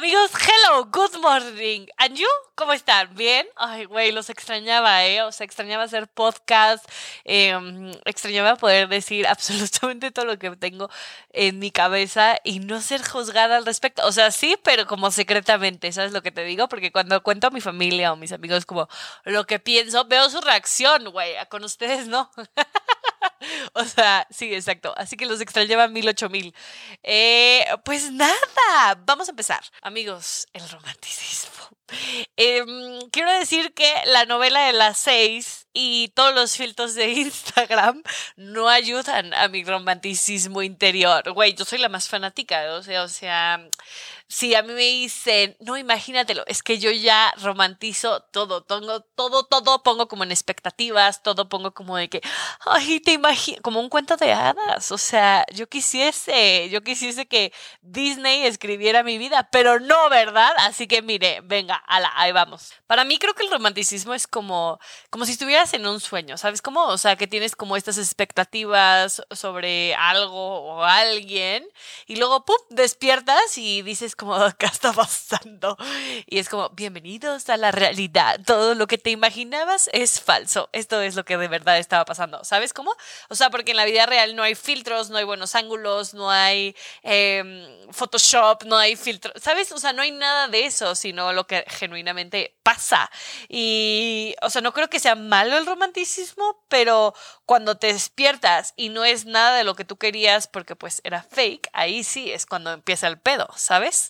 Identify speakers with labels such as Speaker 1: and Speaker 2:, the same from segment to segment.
Speaker 1: Amigos, hello, good morning. And you, ¿cómo están? ¿Bien? Ay, güey, los extrañaba, ¿eh? O sea, extrañaba hacer podcast, em, extrañaba poder decir absolutamente todo lo que tengo en mi cabeza y no ser juzgada al respecto. O sea, sí, pero como secretamente, ¿sabes lo que te digo? Porque cuando cuento a mi familia o mis amigos como lo que pienso, veo su reacción, güey. Con ustedes no. O sea, sí, exacto. Así que los extrañaba mil, ocho mil. Eh, pues nada, vamos a empezar. Amigos, el romanticismo. Em, quiero decir que la novela de las seis y todos los filtros de Instagram no ayudan a mi romanticismo interior. Güey, yo soy la más fanática, o sea, o sea, si a mí me dicen, no, imagínatelo, es que yo ya romantizo todo, todo, todo, todo pongo como en expectativas, todo pongo como de que, ay, te imagino, como un cuento de hadas, o sea, yo quisiese, yo quisiese que Disney escribiera mi vida, pero no, ¿verdad? Así que mire, venga, ala, ahí vamos. Para mí creo que el romanticismo es como, como si estuvieras en un sueño, ¿sabes cómo? O sea, que tienes como estas expectativas sobre algo o alguien y luego, ¡pum!, despiertas y dices, como acá está pasando. Y es como, bienvenidos a la realidad. Todo lo que te imaginabas es falso. Esto es lo que de verdad estaba pasando. ¿Sabes cómo? O sea, porque en la vida real no hay filtros, no hay buenos ángulos, no hay em, Photoshop, no hay filtros. ¿Sabes? O sea, no hay nada de eso, sino lo que genuinamente pasa. Y, o sea, no creo que sea malo el romanticismo, pero cuando te despiertas y no es nada de lo que tú querías porque pues era fake, ahí sí es cuando empieza el pedo, ¿sabes?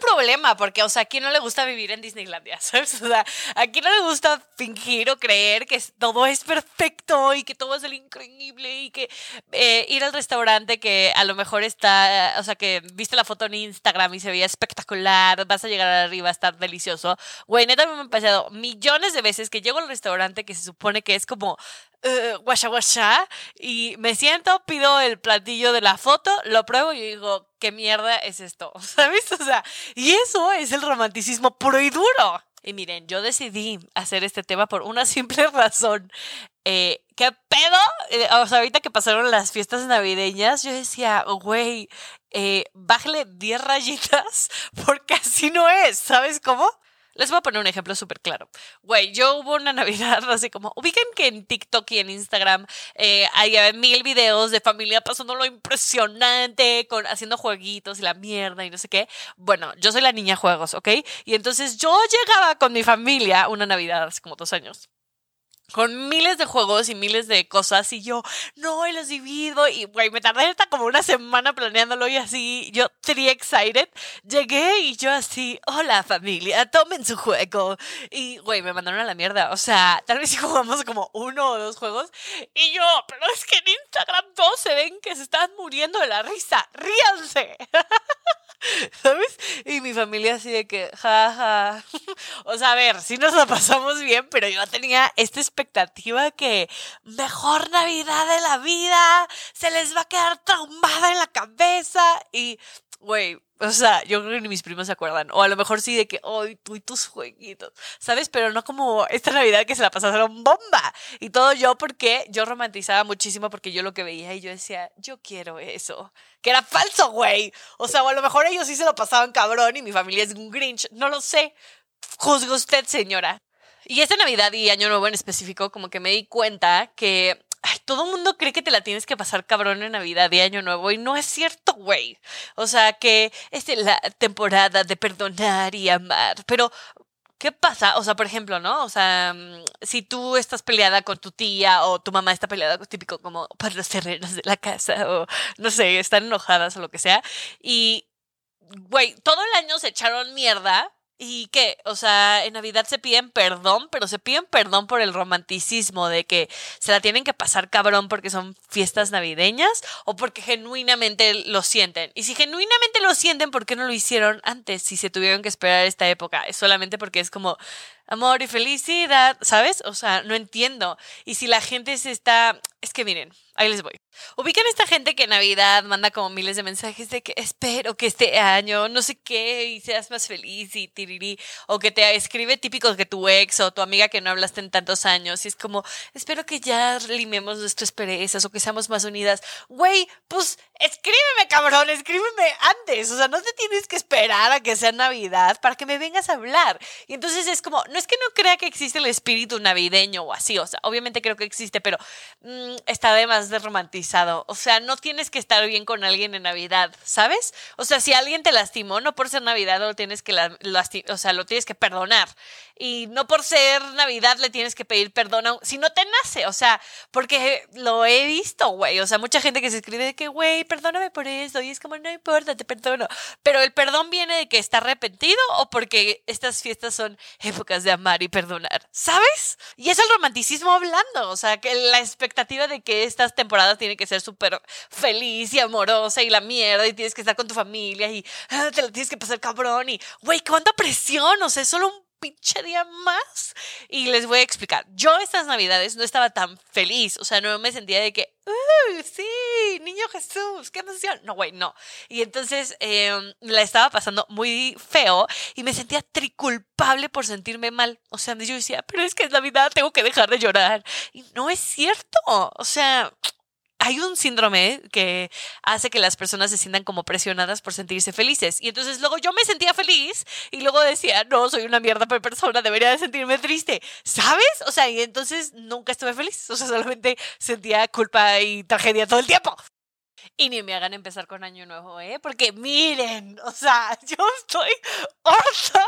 Speaker 1: Problema porque, o sea, ¿a quién no le gusta vivir en Disneylandia? ¿Sabes? O sea, ¿a quién no le gusta fingir o creer que todo es perfecto y que todo es el increíble y que eh, ir al restaurante que a lo mejor está, o sea, que viste la foto en Instagram y se veía espectacular, vas a llegar arriba a estar delicioso. Güey, neta me ha pasado millones de veces que llego al restaurante que se supone que es como uh, guasha guasha y me siento, pido el platillo de la foto, lo pruebo y digo, ¿qué mierda es esto? ¿Sabes? O sea, y eso es el romanticismo puro y duro. Y miren, yo decidí hacer este tema por una simple razón. Eh, ¿Qué pedo? Eh, o sea, ahorita que pasaron las fiestas navideñas, yo decía, güey, eh, bájale 10 rayitas porque así no es, ¿sabes cómo? Les voy a poner un ejemplo súper claro. Güey, yo hubo una Navidad así como, ubiquen que en TikTok y en Instagram eh, hay mil videos de familia pasando lo impresionante, con, haciendo jueguitos y la mierda y no sé qué. Bueno, yo soy la niña juegos, ¿ok? Y entonces yo llegaba con mi familia una Navidad hace como dos años con miles de juegos y miles de cosas y yo, no, y los divido y, güey, me tardé hasta como una semana planeándolo y así, yo, pretty excited, llegué y yo así, hola familia, tomen su juego y, güey, me mandaron a la mierda, o sea, tal vez si jugamos como uno o dos juegos y yo, pero es que en Instagram todos se ven que se están muriendo de la risa, ríanse. ¿Sabes? Y mi familia así de que, jaja. O sea, a ver, sí nos la pasamos bien, pero yo tenía esta expectativa que mejor Navidad de la vida, se les va a quedar traumada en la cabeza. Y, güey, o sea, yo creo que ni mis primos se acuerdan. O a lo mejor sí de que, hoy tú y tus jueguitos. ¿Sabes? Pero no como esta Navidad que se la pasaron bomba. Y todo yo porque yo romantizaba muchísimo porque yo lo que veía y yo decía, yo quiero eso. Que era falso, güey. O sea, o a lo mejor ellos sí se lo pasaban cabrón y mi familia es un Grinch. No lo sé. Juzgue usted, señora. Y esta Navidad y Año Nuevo en específico, como que me di cuenta que todo el mundo cree que te la tienes que pasar cabrón en Navidad y Año Nuevo y no es cierto, güey. O sea, que es la temporada de perdonar y amar, pero ¿Qué pasa? O sea, por ejemplo, ¿no? O sea, mm, si tú estás peleada con tu tía o tu mamá está peleada, típico como por los terrenos de la casa o no sé, están enojadas o lo que sea. Y, güey, todo el año se echaron mierda y que, o sea, en Navidad se piden perdón, pero se piden perdón por el romanticismo de que se la tienen que pasar cabrón porque son fiestas navideñas o porque genuinamente lo sienten. Y si genuinamente lo sienten, ¿por qué no lo hicieron antes si se tuvieron que esperar esta época? Es solamente porque es como amor y felicidad, ¿sabes? O sea, no entiendo. Y si la gente se está... Es que miren, ahí les voy. Ubican esta gente que en Navidad manda como miles de mensajes de que espero que este año no sé qué y seas más feliz y tiriri. O que te escribe típicos que tu ex o tu amiga que no hablaste en tantos años y es como espero que ya limemos nuestras perezas o que seamos más unidas. Güey, pues escríbeme cabrón, escríbeme antes. O sea, no te tienes que esperar a que sea Navidad para que me vengas a hablar. Y entonces es como, no es que no crea que existe el espíritu navideño o así. O sea, obviamente creo que existe, pero mm, está además de romantizar o sea, no tienes que estar bien con alguien en Navidad, ¿sabes? O sea, si alguien te lastimó, no por ser Navidad lo tienes que, o sea, lo tienes que perdonar. Y no por ser Navidad le tienes que pedir perdón si no te nace, o sea, porque lo he visto, güey. O sea, mucha gente que se escribe de que, güey, perdóname por esto. Y es como, no importa, te perdono. Pero el perdón viene de que está arrepentido o porque estas fiestas son épocas de amar y perdonar, ¿sabes? Y es el romanticismo hablando, o sea, que la expectativa de que estas temporadas tienen que ser súper feliz y amorosa y la mierda y tienes que estar con tu familia y ah, te la tienes que pasar cabrón y, güey, cuánta presión, o sea, es solo un pinche día más. Y les voy a explicar. Yo estas navidades no estaba tan feliz. O sea, no me sentía de que, ¡Uh, sí! Niño Jesús, qué emoción. No, güey, no. Y entonces em, la estaba pasando muy feo y me sentía triculpable por sentirme mal. O sea, yo decía, pero es que es Navidad, tengo que dejar de llorar. Y no es cierto. O sea, hay un síndrome que hace que las personas se sientan como presionadas por sentirse felices. Y entonces luego yo me sentía feliz y luego decía, no, soy una mierda de persona, debería de sentirme triste. ¿Sabes? O sea, y entonces nunca estuve feliz. O sea, solamente sentía culpa y tragedia todo el tiempo. Y ni me hagan empezar con año nuevo, ¿eh? Porque miren, o sea, yo estoy harta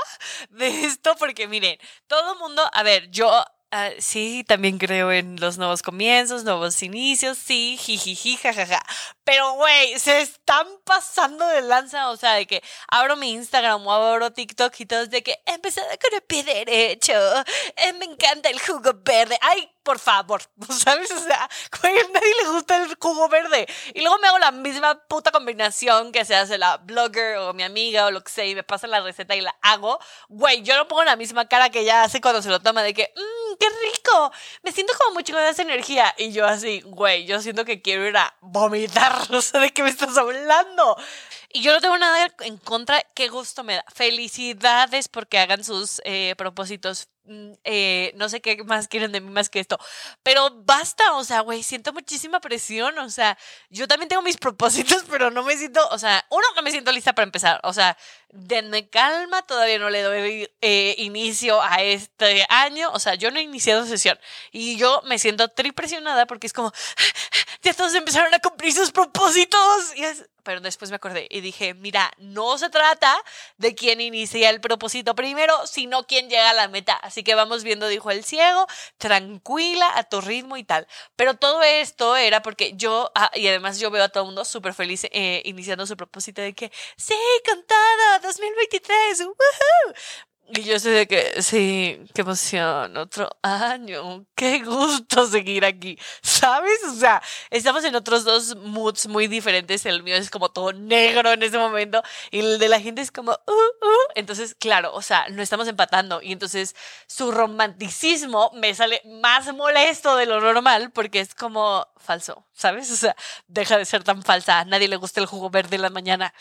Speaker 1: de esto porque miren, todo mundo, a ver, yo Ah, sí, también creo en los nuevos comienzos, nuevos inicios, sí, jijiji, jajaja. Pero, güey, se están pasando de lanza, o sea, de que abro mi Instagram o abro TikTok y todos de que empezado con el pie derecho, eh, me encanta el jugo verde. Ay, por favor, ¿sabes? O sea, a nadie le gusta el jugo verde. Y luego me hago la misma puta combinación que se hace la blogger o mi amiga o lo que sea y me pasa la receta y la hago. Güey, yo no pongo la misma cara que ella hace cuando se lo toma de que, mmm, qué rico, me siento como mucho con esa energía. Y yo así, güey, yo siento que quiero ir a vomitar, no sé de qué me estás hablando. Y yo no tengo nada en contra, qué gusto me da. Felicidades porque hagan sus eh, propósitos eh, no sé qué más quieren de mí más que esto. Pero basta, o sea, güey, siento muchísima presión. O sea, yo también tengo mis propósitos, pero no me siento, o sea, uno, no me siento lista para empezar. O sea, denme calma, todavía no le doy eh, inicio a este año. O sea, yo no he iniciado sesión. Y yo me siento tripresionada porque es como, ya todos empezaron a cumplir sus propósitos. Pero después me acordé y dije, mira, no se trata de quién inicia el propósito primero, sino quién llega a la meta. Así que vamos viendo, dijo el ciego, tranquila, a tu ritmo y tal. Pero todo esto era porque yo, ah, y además yo veo a todo el mundo súper feliz eh, iniciando su propósito de que, sí, cantada, 2023, woohoo. Y yo sé de que, sí, qué emoción, otro año, qué gusto seguir aquí, ¿sabes? O sea, estamos en otros dos moods muy diferentes, el mío es como todo negro en ese momento y el de la gente es como, uh, uh. entonces, claro, o sea, no estamos empatando y entonces su romanticismo me sale más molesto de lo normal porque es como falso, ¿sabes? O sea, deja de ser tan falsa, a nadie le gusta el jugo verde en la mañana.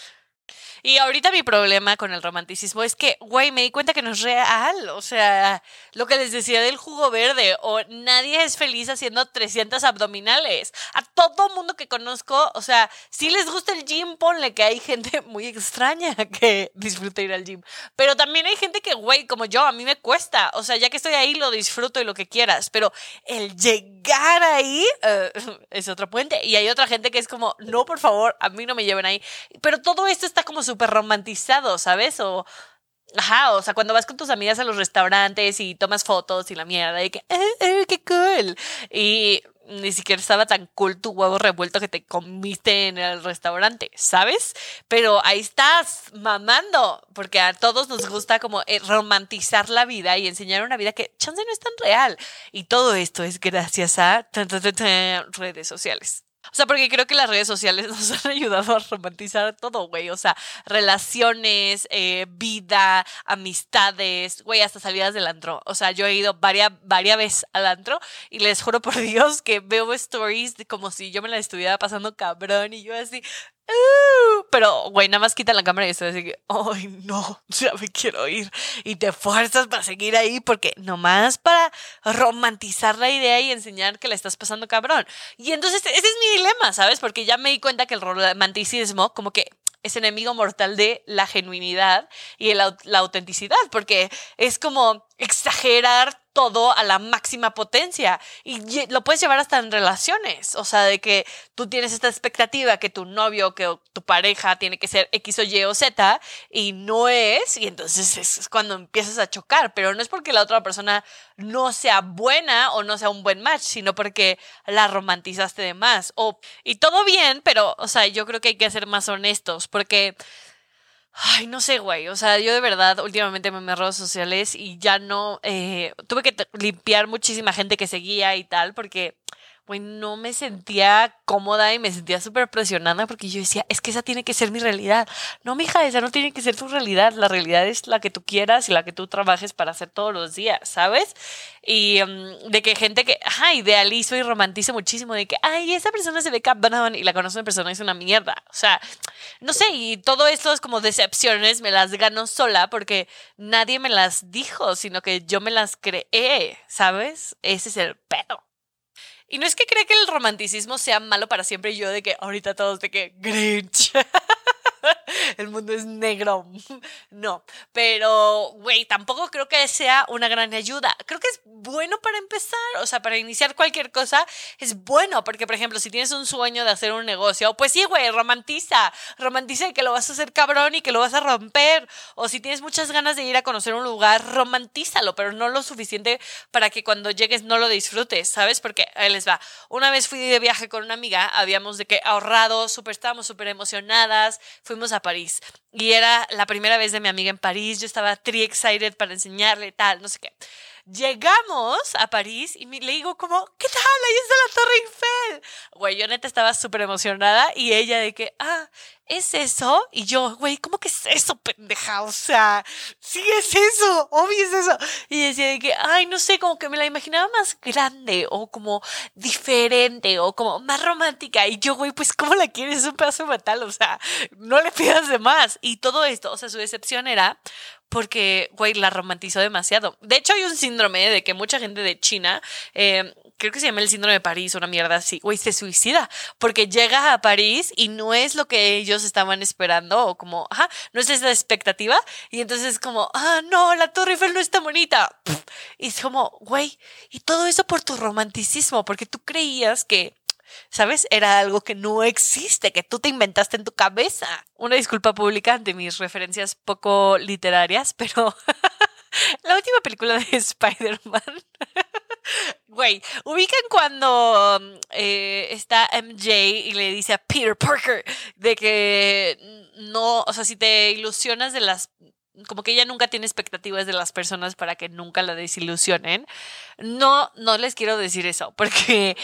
Speaker 1: Y ahorita mi problema con el romanticismo es que, güey, me di cuenta que no es real. O sea, lo que les decía del jugo verde, o nadie es feliz haciendo 300 abdominales. A todo mundo que conozco, o sea, si les gusta el gym, ponle que hay gente muy extraña que disfruta ir al gym. Pero también hay gente que, güey, como yo, a mí me cuesta. O sea, ya que estoy ahí, lo disfruto y lo que quieras. Pero el llegar ahí eh, es otro puente. Y hay otra gente que es como, no, por favor, a mí no me lleven ahí. Pero todo esto está como súper romantizado, ¿sabes? O, Ajá, o sea, cuando vas con tus amigas a los restaurantes y tomas fotos y la mierda, y que, eh, eh, qué cool. Y ni siquiera estaba tan cool tu huevo revuelto que te comiste en el restaurante, ¿sabes? Pero ahí estás mamando, porque a todos nos gusta como eh, romantizar la vida y enseñar una vida que chance no es tan real. Y todo esto es gracias a redes sociales. O sea, porque creo que las redes sociales nos han ayudado a romantizar todo, güey. O sea, relaciones, eh, vida, amistades, güey, hasta salidas del antro. O sea, yo he ido varias, varias veces al antro y les juro por Dios que veo stories como si yo me la estuviera pasando cabrón y yo así, Pero, güey, nada más quita la cámara y estoy así ay, no, ya me quiero ir. Y te fuerzas para seguir ahí porque nomás para romantizar la idea y enseñar que la estás pasando cabrón. Y entonces ese es mi dilema, ¿sabes? Porque ya me di cuenta que el romanticismo como que es enemigo mortal de la genuinidad y la autenticidad, porque es como exagerar todo a la máxima potencia. Y lo puedes llevar hasta en relaciones, o sea, de que tú tienes esta expectativa que tu novio, que tu pareja tiene que ser X o Y o Z y no es, y entonces es cuando empiezas a chocar, pero no es porque la otra persona no sea buena o no sea un buen match, sino porque la romantizaste de más. O, y todo bien, pero, o sea, yo creo que hay que ser más honestos porque Ay, no sé, güey. O sea, yo de verdad últimamente me me redes sociales y ya no. Eh, tuve que limpiar muchísima gente que seguía y tal, porque no me sentía cómoda y me sentía súper presionada porque yo decía, es que esa tiene que ser mi realidad. No, mija, esa no tiene que ser tu realidad. La realidad es la que tú quieras y la que tú trabajes para hacer todos los días, ¿sabes? Y mm, de que gente que, ajá, idealizo y romantizo muchísimo, de que, ay, esa persona se ve cabrón y la conozco en persona es una mierda. O sea, no sé, y todo esto es como decepciones, me las gano sola porque nadie me las dijo, sino que yo me las creé, ¿sabes? Ese es el pedo. Y no es que cree que el romanticismo sea malo para siempre y yo de que ahorita todos de que Grinch. el mundo es negro. No, pero, güey, tampoco creo que sea una gran ayuda. Creo que es bueno para empezar, o sea, para iniciar cualquier cosa es bueno, porque, por ejemplo, si tienes un sueño de hacer un negocio, pues sí, güey, romantiza, romantiza que lo vas a hacer cabrón y que lo vas a romper. O si tienes muchas ganas de ir a conocer un lugar, romantízalo, pero no lo suficiente para que cuando llegues no lo disfrutes, ¿sabes? Porque ahí les va. Una vez fui de viaje con una amiga, habíamos de que ahorrado, súper, estábamos súper emocionadas, fuimos a París. Y era la primera vez de mi amiga en París. Yo estaba tri excited para enseñarle tal, no sé qué. Llegamos a París y le digo como, ¿qué tal? Ahí está la Torre Eiffel. Güey, yo neta estaba súper emocionada y ella de que, ah, ¿es eso? Y yo, güey, ¿cómo que es eso, pendeja? O sea, sí es eso, obvio es eso. Y decía de que, ay, no sé, como que me la imaginaba más grande o como diferente o como más romántica. Y yo, güey, pues, ¿cómo la quieres? Es un pedazo fatal, o sea, no le pidas de más. Y todo esto, o sea, su decepción era porque, güey, la romantizó demasiado. De hecho, hay un síndrome de que mucha gente de China, eh, creo que se llama el síndrome de París, una mierda así, güey, se suicida porque llega a París y no es lo que ellos estaban esperando o como, ajá, no es esa expectativa y entonces es como, ah, no, la Torre Eiffel no está bonita. Y es como, güey, y todo eso por tu romanticismo, porque tú creías que ¿Sabes? Era algo que no existe, que tú te inventaste en tu cabeza. Una disculpa pública ante mis referencias poco literarias, pero la última película de Spider-Man. Güey, ubican cuando eh, está MJ y le dice a Peter Parker de que no, o sea, si te ilusionas de las como que ella nunca tiene expectativas de las personas para que nunca la desilusionen. No, no les quiero decir eso, porque,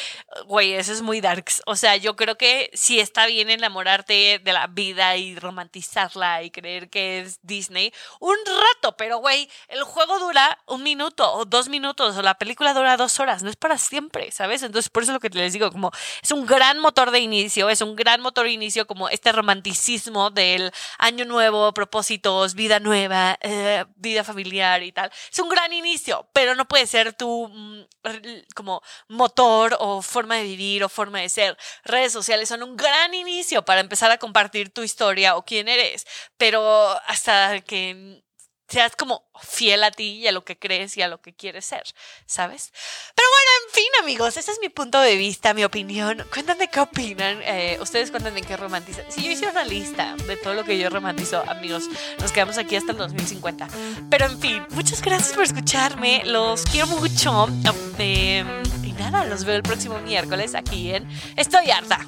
Speaker 1: güey, eso es muy darks. O sea, yo creo que sí está bien enamorarte de la vida y romantizarla y creer que es Disney un rato, pero, güey, el juego dura un minuto o dos minutos o la película dura dos horas, no es para siempre, ¿sabes? Entonces, por eso es lo que les digo, como es un gran motor de inicio, es un gran motor de inicio como este romanticismo del año nuevo, propósitos, vida nueva eh, vida familiar y tal. Es un gran inicio, pero no puede ser tu como motor o forma de vivir o forma de ser. Redes sociales son un gran inicio para empezar a compartir tu historia o quién eres, pero hasta que seas como fiel a ti y a lo que crees y a lo que quieres ser, ¿sabes? Pero bueno, en fin, amigos, ese es mi punto de vista, mi opinión. Cuéntame qué opinan. Eh, ustedes cuéntenme qué romantizan. Si yo hiciera una lista de todo lo que yo romantizo, amigos, nos quedamos aquí hasta el 2050. Pero en fin, muchas gracias por escucharme. Los quiero mucho. Eh, nada, los veo el próximo miércoles aquí en Estoy harta.